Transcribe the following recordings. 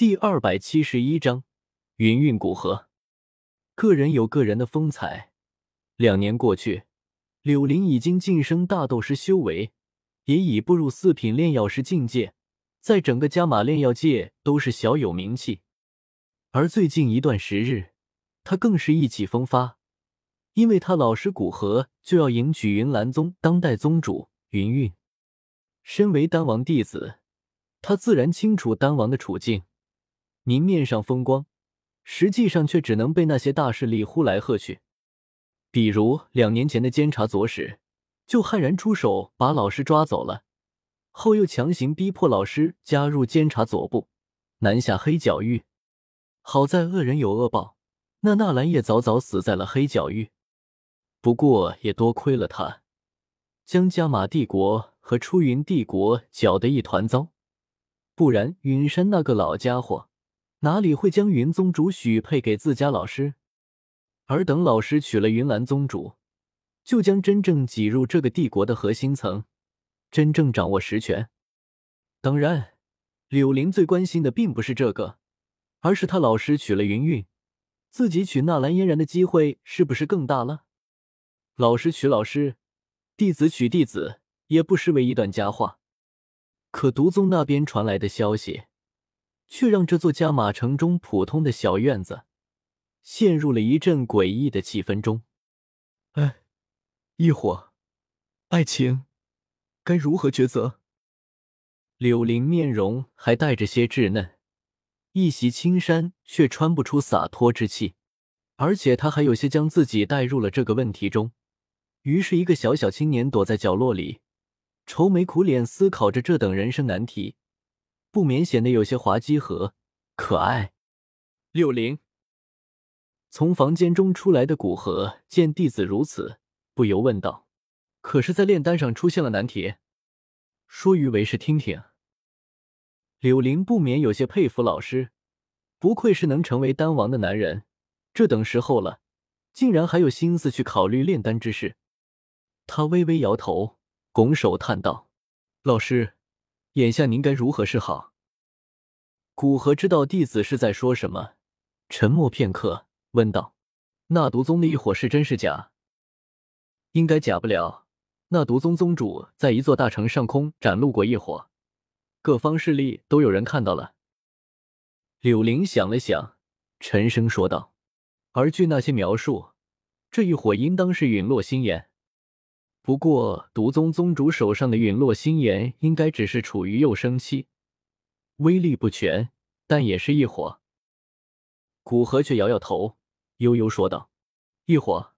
第二百七十一章云韵古河。个人有个人的风采。两年过去，柳林已经晋升大斗师修为，也已步入四品炼药师境界，在整个加玛炼药界都是小有名气。而最近一段时日，他更是意气风发，因为他老师古河就要迎娶云岚宗当代宗主云韵。身为丹王弟子，他自然清楚丹王的处境。明面上风光，实际上却只能被那些大势力呼来喝去。比如两年前的监察左使，就悍然出手把老师抓走了，后又强行逼迫老师加入监察左部，南下黑角域。好在恶人有恶报，那纳兰叶早早死在了黑角域。不过也多亏了他，将加玛帝国和出云帝国搅得一团糟，不然云山那个老家伙。哪里会将云宗主许配给自家老师？而等老师娶了云岚宗主，就将真正挤入这个帝国的核心层，真正掌握实权。当然，柳林最关心的并不是这个，而是他老师娶了云韵，自己娶纳兰嫣然的机会是不是更大了？老师娶老师，弟子娶弟子，也不失为一段佳话。可毒宗那边传来的消息。却让这座加马城中普通的小院子陷入了一阵诡异的气氛中。哎，异火，爱情，该如何抉择？柳林面容还带着些稚嫩，一袭青衫却穿不出洒脱之气，而且他还有些将自己带入了这个问题中。于是，一个小小青年躲在角落里，愁眉苦脸思考着这等人生难题。不免显得有些滑稽和可爱。柳灵从房间中出来的古河见弟子如此，不由问道：“可是，在炼丹上出现了难题？说于为师听听。”柳灵不免有些佩服老师，不愧是能成为丹王的男人，这等时候了，竟然还有心思去考虑炼丹之事。他微微摇头，拱手叹道：“老师。”眼下您该如何是好？古河知道弟子是在说什么，沉默片刻，问道：“那毒宗的一火是真是假？”应该假不了。那毒宗宗主在一座大城上空展露过异火，各方势力都有人看到了。柳灵想了想，沉声说道：“而据那些描述，这一火应当是陨落星炎。”不过，毒宗宗主手上的陨落星炎应该只是处于幼生期，威力不全，但也是异火。古河却摇摇头，悠悠说道：“异火，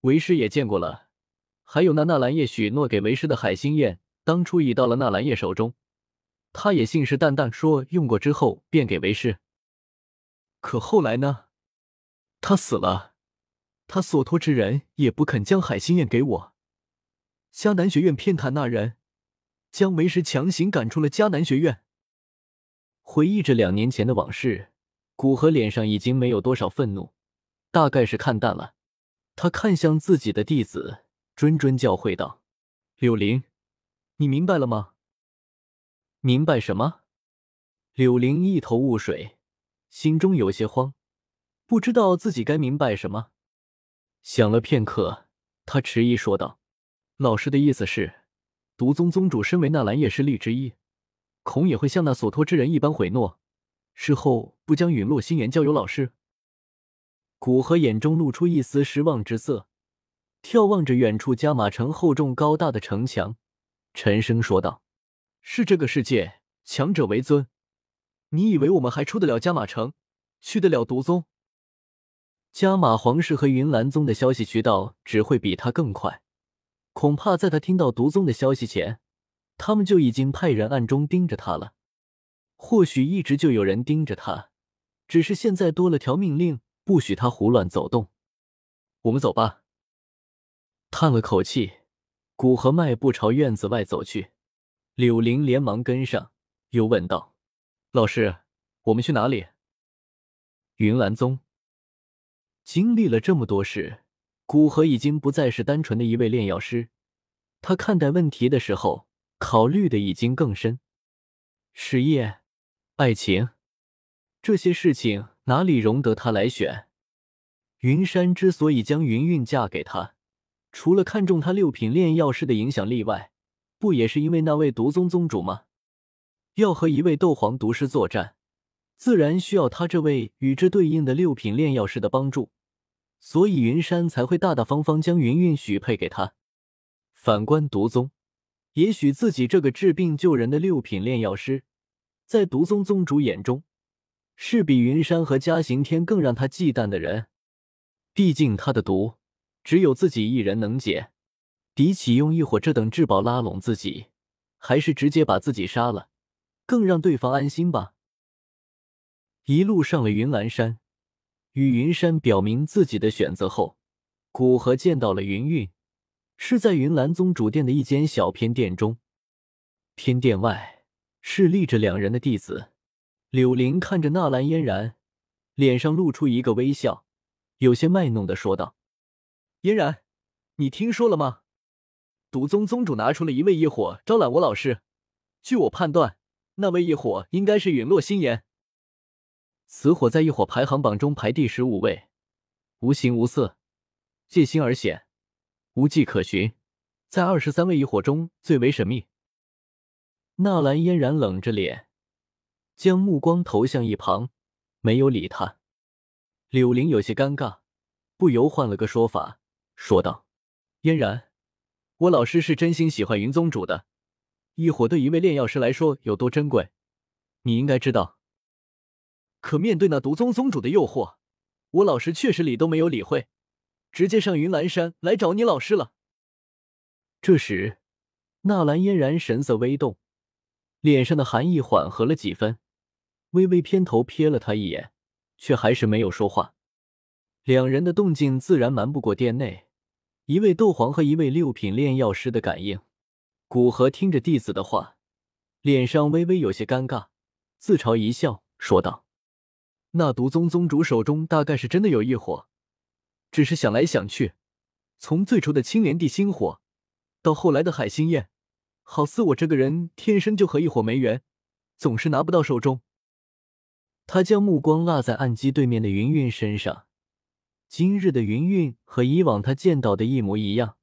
为师也见过了。还有那纳兰叶许诺给为师的海心焰，当初已到了纳兰叶手中，他也信誓旦旦说用过之后便给为师。可后来呢？他死了，他所托之人也不肯将海心焰给我。”迦南学院偏袒那人，将为师强行赶出了迦南学院。回忆着两年前的往事，古河脸上已经没有多少愤怒，大概是看淡了。他看向自己的弟子，谆谆教诲道：“柳林，你明白了吗？”“明白什么？”柳林一头雾水，心中有些慌，不知道自己该明白什么。想了片刻，他迟疑说道。老师的意思是，毒宗宗主身为纳兰叶势力之一，恐也会像那所托之人一般毁诺，事后不将陨落心炎交由老师。古河眼中露出一丝失望之色，眺望着远处加马城厚重高大的城墙，沉声说道：“是这个世界强者为尊，你以为我们还出得了加马城，去得了毒宗？加马皇室和云岚宗的消息渠道只会比他更快。”恐怕在他听到毒宗的消息前，他们就已经派人暗中盯着他了。或许一直就有人盯着他，只是现在多了条命令，不许他胡乱走动。我们走吧。叹了口气，古河迈步朝院子外走去。柳林连忙跟上，又问道：“老师，我们去哪里？”云岚宗。经历了这么多事。古河已经不再是单纯的一位炼药师，他看待问题的时候，考虑的已经更深。事业、爱情、这些事情哪里容得他来选？云山之所以将云韵嫁给他，除了看中他六品炼药师的影响力外，不也是因为那位毒宗宗主吗？要和一位斗皇毒师作战，自然需要他这位与之对应的六品炼药师的帮助，所以云山才会大大方方将云韵许配给他。反观毒宗，也许自己这个治病救人的六品炼药师，在毒宗宗主眼中，是比云山和嘉行天更让他忌惮的人。毕竟他的毒只有自己一人能解，比起用异火这等至宝拉拢自己，还是直接把自己杀了。更让对方安心吧。一路上了云岚山，与云山表明自己的选择后，古河见到了云韵，是在云岚宗主殿的一间小偏殿中。偏殿外是立着两人的弟子。柳玲看着纳兰嫣然，脸上露出一个微笑，有些卖弄的说道：“嫣然，你听说了吗？毒宗宗主拿出了一位异火招揽我老师，据我判断。”那位异火应该是陨落心炎，此火在异火排行榜中排第十五位，无形无色，借心而显，无迹可寻，在二十三位异火中最为神秘。纳兰嫣然冷着脸，将目光投向一旁，没有理他。柳玲有些尴尬，不由换了个说法，说道：“嫣然，我老师是真心喜欢云宗主的。”异火对一位炼药师来说有多珍贵，你应该知道。可面对那毒宗宗主的诱惑，我老师确实理都没有理会，直接上云岚山来找你老师了。这时，纳兰嫣然神色微动，脸上的寒意缓和了几分，微微偏头瞥了他一眼，却还是没有说话。两人的动静自然瞒不过殿内一位斗皇和一位六品炼药师的感应。古河听着弟子的话，脸上微微有些尴尬，自嘲一笑，说道：“那毒宗宗主手中大概是真的有异火，只是想来想去，从最初的青莲地心火，到后来的海心焰，好似我这个人天生就和一火没缘，总是拿不到手中。”他将目光落在暗机对面的云云身上，今日的云云和以往他见到的一模一样。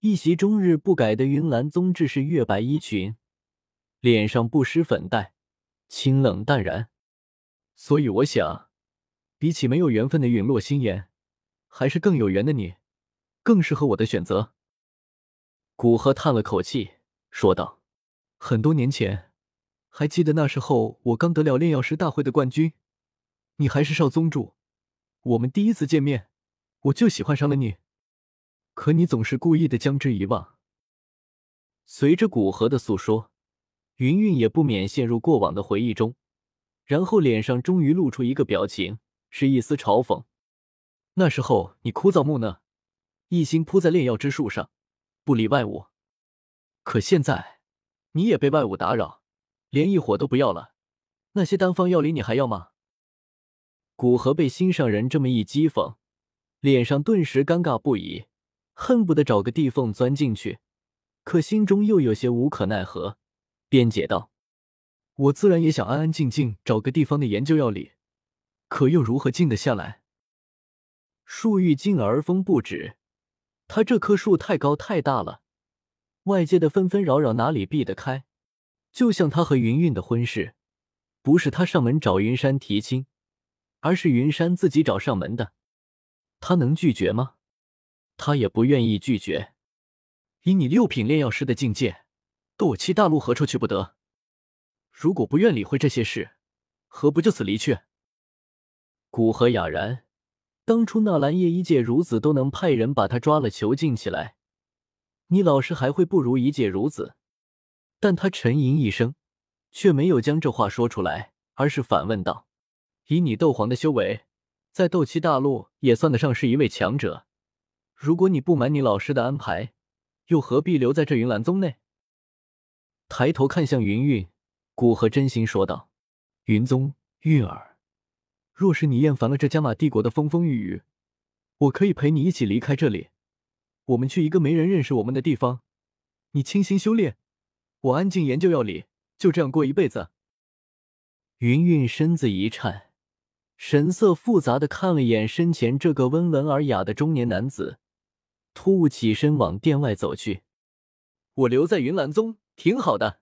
一袭终日不改的云岚宗制式月白衣裙，脸上不施粉黛，清冷淡然。所以我想，比起没有缘分的陨落心炎，还是更有缘的你，更适合我的选择。古河叹了口气，说道：“很多年前，还记得那时候我刚得了炼药师大会的冠军，你还是少宗主，我们第一次见面，我就喜欢上了你。”可你总是故意的将之遗忘。随着古河的诉说，云云也不免陷入过往的回忆中，然后脸上终于露出一个表情，是一丝嘲讽。那时候你枯燥木讷，一心扑在炼药之术上，不理外物。可现在，你也被外物打扰，连一火都不要了，那些丹方药理你还要吗？古河被心上人这么一讥讽，脸上顿时尴尬不已。恨不得找个地缝钻进去，可心中又有些无可奈何，辩解道：“我自然也想安安静静找个地方的研究药理，可又如何静得下来？树欲静而风不止，他这棵树太高太大了，外界的纷纷扰扰哪里避得开？就像他和云韵的婚事，不是他上门找云山提亲，而是云山自己找上门的，他能拒绝吗？”他也不愿意拒绝。以你六品炼药师的境界，斗我七大陆何处去不得？如果不愿理会这些事，何不就此离去？古河哑然，当初纳兰叶一介孺子都能派人把他抓了囚禁起来，你老师还会不如一介孺子？但他沉吟一声，却没有将这话说出来，而是反问道：“以你斗皇的修为，在斗气大陆也算得上是一位强者。”如果你不满你老师的安排，又何必留在这云岚宗内？抬头看向云韵，古河真心说道：“云宗，韵儿，若是你厌烦了这加玛帝国的风风雨雨，我可以陪你一起离开这里，我们去一个没人认识我们的地方，你清心修炼，我安静研究药理，就这样过一辈子。”云云身子一颤，神色复杂的看了眼身前这个温文尔雅的中年男子，突兀起身往殿外走去。我留在云岚宗挺好的。